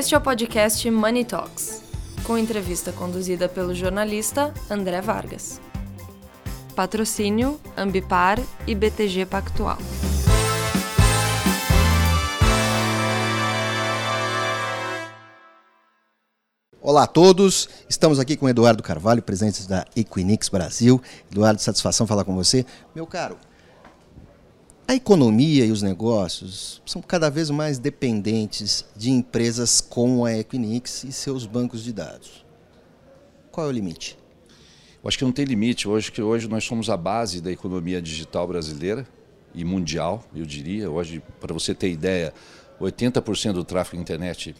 Este é o podcast Money Talks, com entrevista conduzida pelo jornalista André Vargas. Patrocínio Ambipar e BTG Pactual. Olá a todos, estamos aqui com Eduardo Carvalho, presidente da Equinix Brasil. Eduardo, satisfação falar com você. Meu caro, a economia e os negócios são cada vez mais dependentes de empresas como a Equinix e seus bancos de dados. Qual é o limite? Eu acho que não tem limite. Hoje que hoje nós somos a base da economia digital brasileira e mundial, eu diria. Hoje, para você ter ideia, 80% do tráfego internet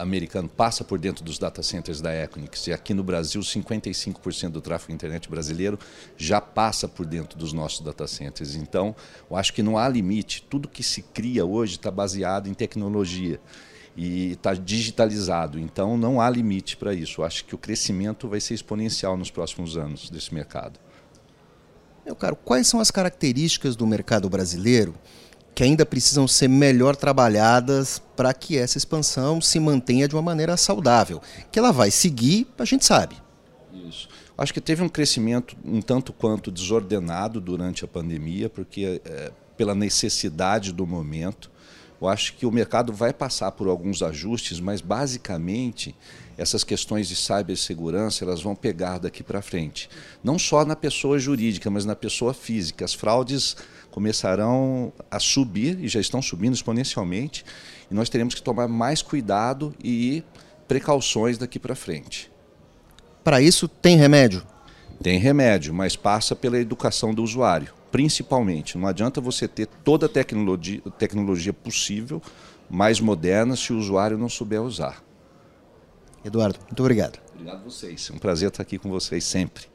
americano passa por dentro dos data centers da Equinix. E aqui no Brasil, 55% do tráfego internet brasileiro já passa por dentro dos nossos data centers. Então, eu acho que não há limite. Tudo que se cria hoje está baseado em tecnologia e está digitalizado. Então, não há limite para isso. Eu acho que o crescimento vai ser exponencial nos próximos anos desse mercado. Meu caro, quais são as características do mercado brasileiro que ainda precisam ser melhor trabalhadas para que essa expansão se mantenha de uma maneira saudável. Que ela vai seguir, a gente sabe. Isso. Acho que teve um crescimento um tanto quanto desordenado durante a pandemia, porque é, pela necessidade do momento. Eu acho que o mercado vai passar por alguns ajustes, mas basicamente essas questões de cibersegurança elas vão pegar daqui para frente. Não só na pessoa jurídica, mas na pessoa física. As fraudes começarão a subir e já estão subindo exponencialmente, e nós teremos que tomar mais cuidado e precauções daqui para frente. Para isso, tem remédio? Tem remédio, mas passa pela educação do usuário, principalmente. Não adianta você ter toda a tecnologia, tecnologia possível, mais moderna, se o usuário não souber usar. Eduardo, muito obrigado. Obrigado a vocês. É um prazer estar aqui com vocês sempre.